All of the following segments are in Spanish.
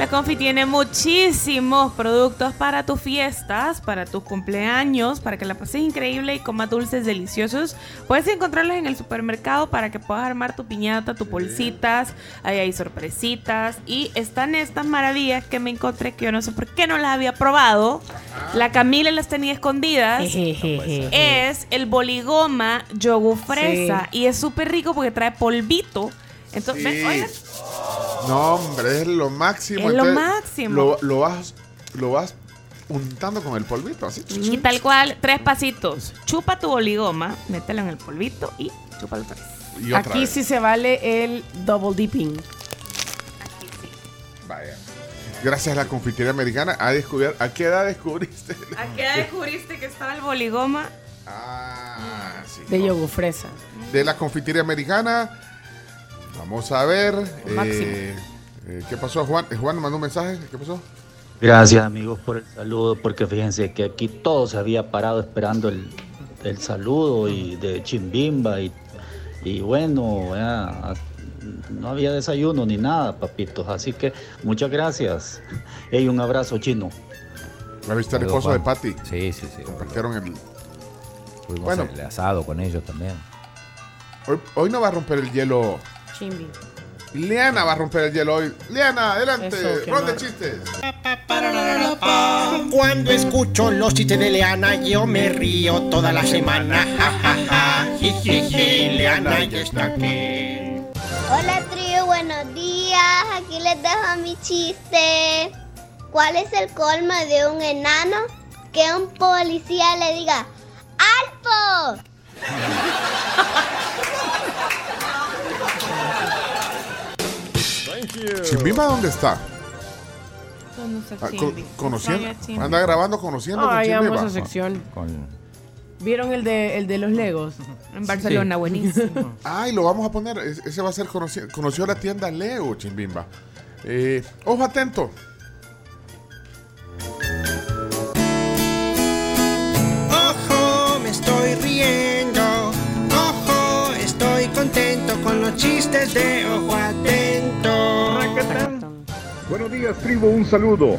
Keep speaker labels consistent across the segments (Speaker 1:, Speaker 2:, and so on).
Speaker 1: La Confi tiene muchísimos productos para tus fiestas, para tus cumpleaños, para que la pases increíble y comas dulces deliciosos. Puedes encontrarlos en el supermercado para que puedas armar tu piñata, tus bolsitas. Ahí hay sorpresitas. Y están estas maravillas que me encontré que yo no sé por qué no las había probado. La Camila las tenía escondidas. es el boligoma yogur fresa. Y es súper rico porque trae polvito. Entonces,
Speaker 2: Sí.
Speaker 1: oigan,
Speaker 2: No, hombre, es lo máximo.
Speaker 1: Es lo
Speaker 2: Entonces,
Speaker 1: máximo.
Speaker 2: Lo, lo vas, lo vas untando con el polvito, así.
Speaker 1: Y tal cual, tres pasitos. Chupa tu boligoma, mételo en el polvito y chúpalo otra vez.
Speaker 2: Y otra
Speaker 3: Aquí
Speaker 2: vez.
Speaker 3: sí se vale el double dipping.
Speaker 2: Vaya. Gracias a la confitería americana, ha descubierto. ¿A qué edad descubriste?
Speaker 1: ¿A qué edad descubriste que estaba el boligoma?
Speaker 2: Ah, sí.
Speaker 3: De yogur fresa.
Speaker 2: De la confitería americana. Vamos a ver.
Speaker 3: Máximo.
Speaker 2: eh, eh, ¿Qué pasó, Juan? Eh, Juan mandó un mensaje. ¿Qué pasó?
Speaker 4: Gracias amigos por el saludo, porque fíjense que aquí todo se había parado esperando el, el saludo y de Chimbimba y, y bueno, ya, no había desayuno ni nada, papitos, así que muchas gracias. Y un abrazo chino.
Speaker 2: La viste el esposo de. Patty.
Speaker 5: Sí, sí, sí.
Speaker 2: Compartieron el.
Speaker 5: Fuimos
Speaker 2: Bueno.
Speaker 5: el asado con ellos también.
Speaker 2: Hoy, hoy no va a romper el hielo.
Speaker 3: Chimbi.
Speaker 2: Liana va a romper el hielo hoy. Liana, adelante.
Speaker 3: Eso,
Speaker 2: Ronda de chistes.
Speaker 6: Cuando escucho los chistes de Leana, yo me río toda la semana. Leana ya está aquí.
Speaker 7: Hola trío, buenos días. Aquí les dejo mi chiste. ¿Cuál es el colmo de un enano? Que un policía le diga
Speaker 2: Chimbimba, ¿dónde está?
Speaker 1: ¿Dónde está
Speaker 2: Ah, conociendo. Anda grabando conociendo con
Speaker 3: Ay, amo esa sección.
Speaker 5: Con,
Speaker 3: ¿Vieron el de, el de los Legos?
Speaker 1: En Barcelona, buenísimo.
Speaker 2: Ay, lo vamos a poner. es- Ese va a ser conocido. Conoció la tienda Leo, Chimbimba. Eh, ojo atento.
Speaker 6: Ojo, me estoy riendo. Ojo, estoy contento con los chistes de Ojo Atento.
Speaker 8: Buenos días, tribu, un saludo.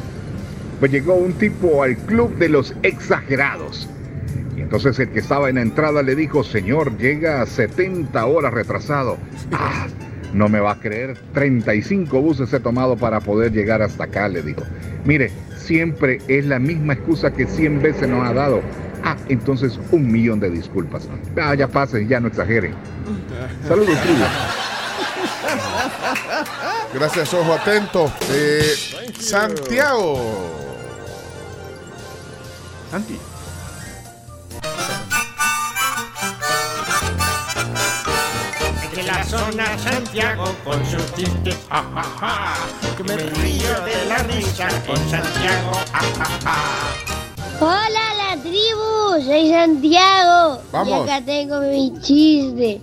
Speaker 8: Pues llegó un tipo al club de los exagerados. Y entonces el que estaba en la entrada le dijo, señor, llega a 70 horas retrasado. Ah, no me va a creer, 35 buses he tomado para poder llegar hasta acá, le dijo. Mire, siempre es la misma excusa que 100 veces nos ha dado. Ah, entonces un millón de disculpas. Ah, ya pasen, ya no exageren. Saludos, tribu.
Speaker 2: Gracias, ojo atento. Eh, Santiago.
Speaker 9: Santi.
Speaker 6: De la zona Santiago con sus chistes, ja, ja, ja. Que me río de la risa con Santiago, ja, ja, ja.
Speaker 7: Hola la tribu, soy Santiago.
Speaker 2: Vamos.
Speaker 7: Y acá tengo mi chiste.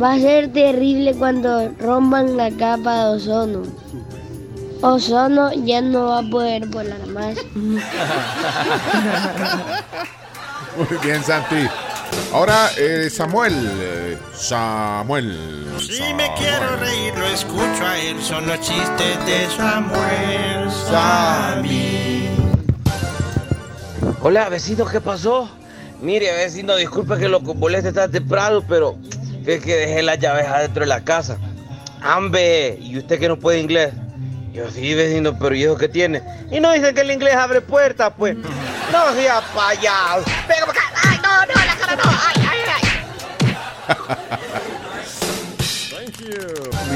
Speaker 7: Va a ser terrible cuando rompan la capa de ozono. Ozono ya no va a poder volar más.
Speaker 2: Muy bien, Santi. Ahora, eh, Samuel. eh, Samuel.
Speaker 6: Si me quiero reír, lo escucho a él. Son los chistes de Samuel Sammy.
Speaker 10: Hola, vecino, ¿qué pasó? Mire, vecino, disculpe que lo moleste tan temprano, pero es que dejé las llaves adentro de la casa. Ambe, ¿y usted que no puede inglés? Yo sí, vecino, pero ¿y eso qué tiene? Y no dice que el inglés abre puertas, pues. No sea payaso. Venga para acá. Ay, no, no, la cara no. Ay, ay, ay.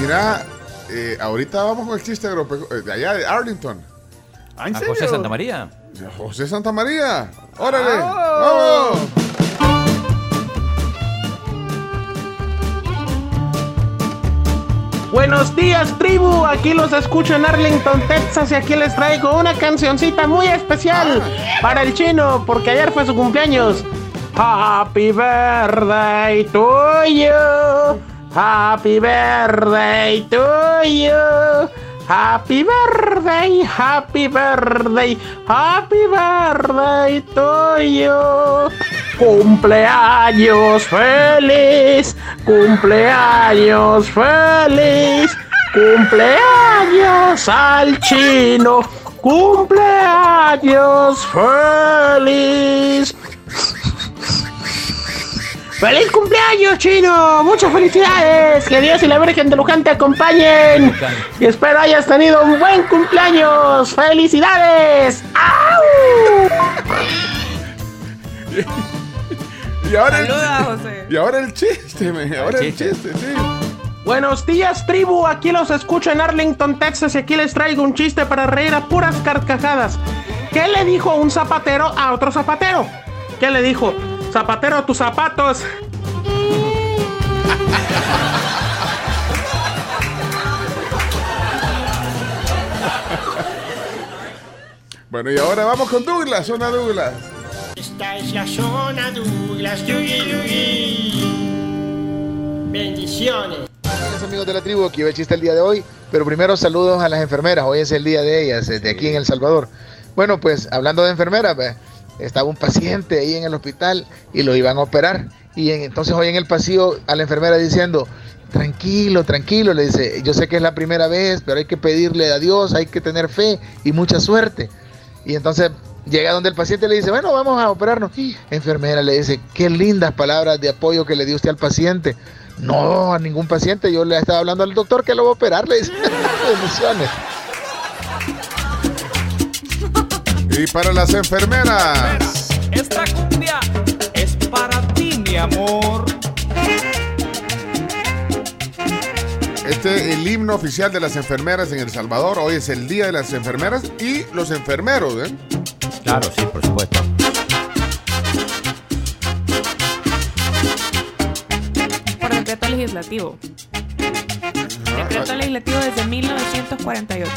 Speaker 2: Mira, eh, ahorita vamos con el chiste eh, de allá de Arlington.
Speaker 9: ¿Ah, en
Speaker 5: a? José Santa María.
Speaker 2: José Santa María. Órale.
Speaker 9: ¡Vamos!
Speaker 11: Buenos días, tribu. Aquí los escucho en Arlington, Texas, y aquí les traigo una cancioncita muy especial para el chino, porque ayer fue su cumpleaños. Happy birthday to you. Happy birthday to you. Happy birthday, happy birthday, happy birthday to you. Cumpleaños feliz, cumpleaños feliz, cumpleaños al chino, cumpleaños feliz. ¡Feliz cumpleaños, chino! ¡Muchas felicidades! Que Dios y la Virgen de Luján te acompañen. Y espero hayas tenido un buen cumpleaños. ¡Felicidades! ¡Au!
Speaker 2: Y ahora,
Speaker 1: Saluda,
Speaker 2: el,
Speaker 1: José.
Speaker 2: y ahora el chiste, me, ahora el
Speaker 5: chiste.
Speaker 2: chiste, sí.
Speaker 11: Buenos días, tribu. Aquí los escucho en Arlington, Texas. Y aquí les traigo un chiste para reír a puras carcajadas. ¿Qué le dijo un zapatero a otro zapatero? ¿Qué le dijo? Zapatero, tus zapatos.
Speaker 2: Bueno, y ahora vamos con Douglas, zona Douglas.
Speaker 6: Esta es la zona Douglas. Yugi. Bendiciones.
Speaker 12: Amigos de la tribu, aquí el chiste el día de hoy, pero primero saludos a las enfermeras, hoy es el día de ellas, de aquí en El Salvador. Bueno, pues hablando de enfermeras, estaba un paciente ahí en el hospital y lo iban a operar. Y en- entonces hoy en el pasillo a la enfermera diciendo, tranquilo, tranquilo, le dice, yo sé que es la primera vez, pero hay que pedirle a Dios, hay que tener fe y mucha suerte. Y entonces llega donde el paciente le dice, bueno, vamos a operarnos. Enfermera le dice, qué lindas palabras de apoyo que le dio usted al paciente. No, a ningún paciente, yo le estaba hablando al doctor que lo va a operar, le dice, bendiciones.
Speaker 2: Y para las enfermeras.
Speaker 13: Esta cumbia es para ti, mi amor.
Speaker 2: Este es el himno oficial de las enfermeras en El Salvador. Hoy es el Día de las Enfermeras y los enfermeros, ¿eh?
Speaker 5: Claro, sí, por supuesto.
Speaker 1: Por decreto legislativo. Decreto legislativo desde 1948.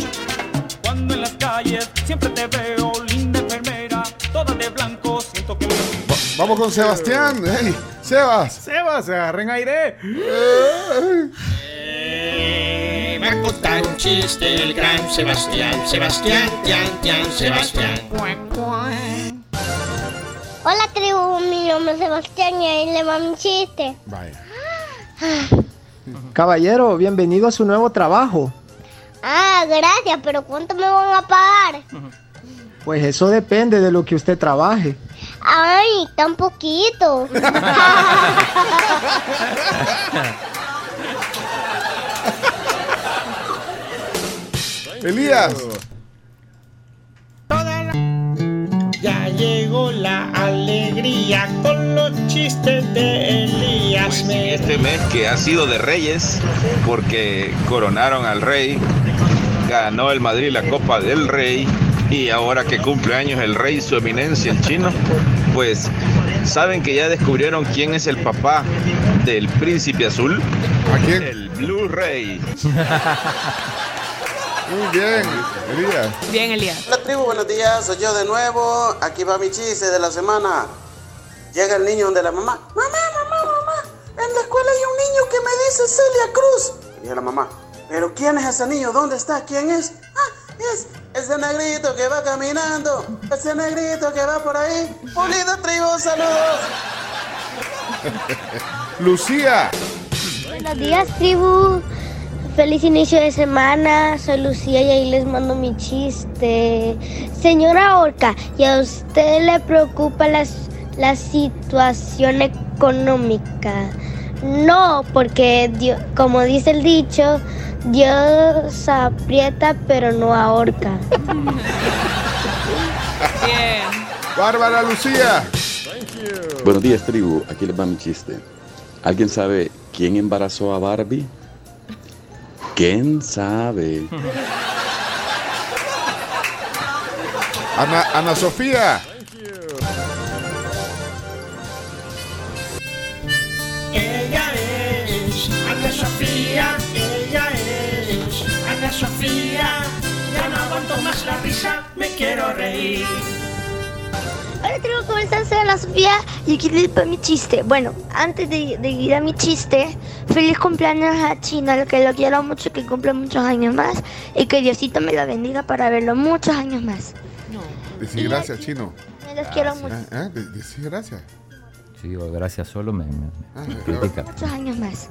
Speaker 13: Cuando en las calles siempre te veo, linda enfermera, toda de blanco, siento que
Speaker 2: vamos con Sebastián. Hey, Sebas.
Speaker 9: Sebas, se agarren aire.
Speaker 6: Va a contar un chiste el gran Sebastián. Sebastián, Tian, Tian, Sebastián.
Speaker 7: Hola tribu, mi nombre es Sebastián y ahí le va mi chiste.
Speaker 2: Vaya.
Speaker 14: Caballero, bienvenido a su nuevo trabajo.
Speaker 7: Ah, gracias, pero ¿cuánto me van a pagar?
Speaker 14: Pues eso depende de lo que usted trabaje.
Speaker 7: Ay, tan poquito.
Speaker 2: Elías.
Speaker 6: Ya llegó la alegría con los chistes de Elías. Me
Speaker 15: Este mes que ha sido de Reyes, porque coronaron al Rey, ganó el Madrid la Copa del Rey, y ahora que cumple años el Rey, su eminencia, el chino, pues saben que ya descubrieron quién es el papá del Príncipe Azul.
Speaker 2: ¿A quién?
Speaker 15: El Blue Rey.
Speaker 2: Muy bien, Elías.
Speaker 1: Bien, Elías.
Speaker 16: Hola tribu, buenos días, soy yo de nuevo. Aquí va mi chiste de la semana. Llega el niño donde la mamá. Mamá, mamá, mamá. En la escuela hay un niño que me dice Celia Cruz. Y dice la mamá. Pero ¿quién es ese niño? ¿Dónde está? ¿Quién es? Ah, es ese negrito que va caminando. Ese negrito que va por ahí. Bonita tribu, saludos.
Speaker 2: Lucía.
Speaker 7: Buenos días, tribu. Feliz inicio de semana. Soy Lucía y ahí les mando mi chiste. Señora Orca, ¿y a usted le preocupa la, la situación económica? No, porque Dio- como dice el dicho, Dios aprieta pero no ahorca.
Speaker 1: Bien.
Speaker 2: Bárbara Lucía.
Speaker 17: Buenos días, tribu. Aquí les va mi chiste. ¿Alguien sabe quién embarazó a Barbie? ¿Quién sabe?
Speaker 2: Ana, Ana Sofía.
Speaker 6: Ella es Ana Sofía, ella es Ana Sofía. Ya no aguanto más la risa, me quiero reír.
Speaker 5: Hola, tribu, ¿cómo están? Soy Ana Sofía y aquí les va mi chiste. Bueno, antes de, de ir a mi chiste, feliz cumpleaños a Chino, lo que lo quiero mucho, que cumple muchos años más y que Diosito me lo bendiga para verlo muchos años más.
Speaker 2: Decí gracias, chino.
Speaker 5: Me los quiero mucho,
Speaker 2: ¿Eh? De- gracias.
Speaker 15: Si digo gracias solo me, me-
Speaker 2: Ah,
Speaker 15: me critica.
Speaker 5: muchos años más.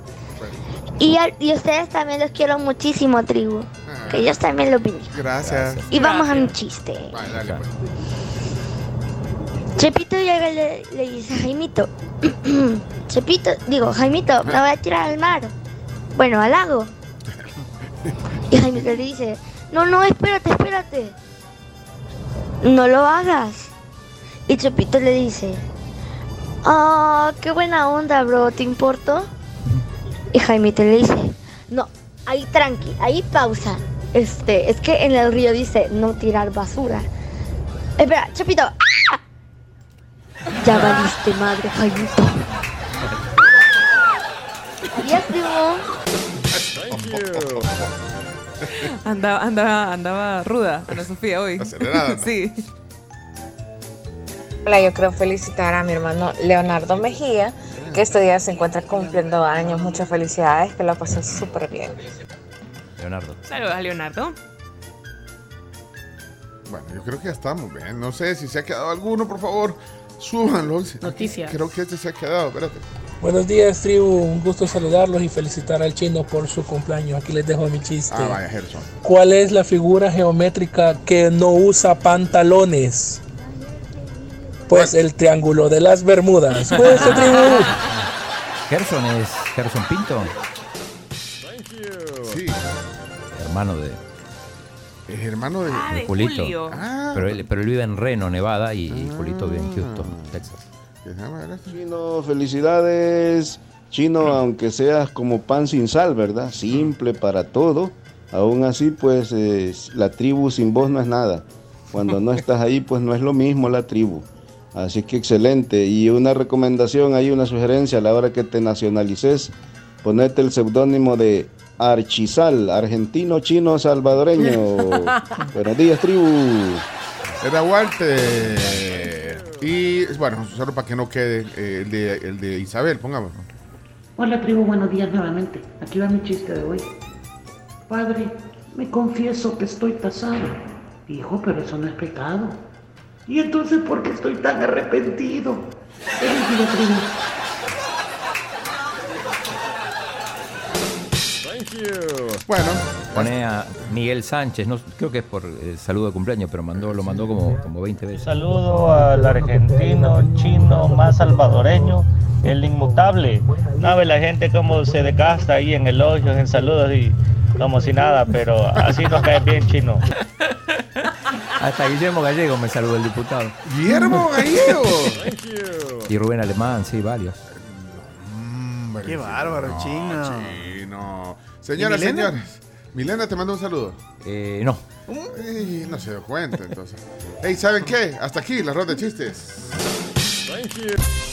Speaker 5: Y, a- y ustedes también los quiero muchísimo, tribu. Que Dios también los bendiga.
Speaker 2: Gracias.
Speaker 5: Y vamos a mi chiste.
Speaker 2: Vale, dale, pues.
Speaker 5: Chepito llega y le, dice a Jaimito, Chepito, digo, Jaimito, me voy a tirar al mar. Bueno, al lago. Y Jaimito le dice, no, no, espérate, espérate. No lo hagas. Y Chepito le dice, ah, qué buena onda, bro, ¿te importó? Y Jaimito le dice, no, ahí tranqui, ahí pausa. Este, es que en el río dice no tirar basura. Espera, Chepito. Ya valiste madre, Jaimito. Adiós, tribu.
Speaker 1: Andaba, andaba, andaba ruda Ana Sofía hoy.
Speaker 2: Acelerada, ¿no?
Speaker 1: sí.
Speaker 18: Hola, yo quiero felicitar a mi hermano Leonardo Mejía, que este día se encuentra cumpliendo años. Muchas felicidades, que lo pasó súper bien.
Speaker 15: Leonardo.
Speaker 1: Saludos a Leonardo.
Speaker 2: Bueno, yo creo que ya estamos, bien. No sé si se ha quedado alguno, por favor, súbanlo.
Speaker 19: Noticias.
Speaker 2: Creo que este se ha quedado, espérate.
Speaker 20: Buenos días, tribu. Un gusto saludarlos y felicitar al chino por su cumpleaños. Aquí les dejo mi chiste.
Speaker 2: Ah, vaya, Gerson.
Speaker 20: ¿Cuál es la figura geométrica que no usa pantalones? Pues el triángulo de las Bermudas. Cuídense, tribu.
Speaker 15: Gerson es Gerson Pinto,
Speaker 2: Sí,
Speaker 15: hermano de,
Speaker 2: es hermano de.
Speaker 1: Ah,
Speaker 15: de
Speaker 1: de
Speaker 15: Julito.
Speaker 1: Julio.
Speaker 2: Ah.
Speaker 15: Pero, él, pero él vive en Reno, Nevada, y, y Julito vive en Houston, Texas.
Speaker 21: Chino, felicidades. Chino, aunque seas como pan sin sal, ¿verdad? Simple para todo. Aún así, pues eh, la tribu sin vos no es nada. Cuando no estás ahí, pues no es lo mismo la tribu. Así que excelente. Y una recomendación, hay una sugerencia a la hora que te nacionalices, ponete el seudónimo de Archizal, argentino, chino, salvadoreño. Buenos días, tribu.
Speaker 2: Era Walter. Y bueno, solo para que no quede eh, el, de, el de Isabel, pongámoslo.
Speaker 22: Hola tribu, buenos días nuevamente. Aquí va mi chiste de hoy. Padre, me confieso que estoy casado. Hijo, pero eso no es pecado. ¿Y entonces por qué estoy tan arrepentido? Feliz día,
Speaker 2: Bueno.
Speaker 15: Pone a Miguel Sánchez, no, creo que es por el saludo de cumpleaños, pero mandó, lo mandó como, como 20 veces.
Speaker 23: Saludo al argentino, chino, más salvadoreño, el inmutable. No ve la gente como se decasta ahí en el hoyo, en saludos y como si nada, pero así nos cae bien chino.
Speaker 15: Hasta Guillermo Gallego me saludó el diputado.
Speaker 2: Guillermo Gallego.
Speaker 15: Y Rubén Alemán, sí, varios.
Speaker 24: Qué bárbaro, chino.
Speaker 2: Chino. Señoras y
Speaker 24: ¿Y Milena?
Speaker 2: señores. Milena te manda un saludo.
Speaker 15: Eh, no.
Speaker 2: Ey, no se dio cuenta entonces. Hey, ¿saben qué? Hasta aquí la ronda de chistes.
Speaker 25: Thank you.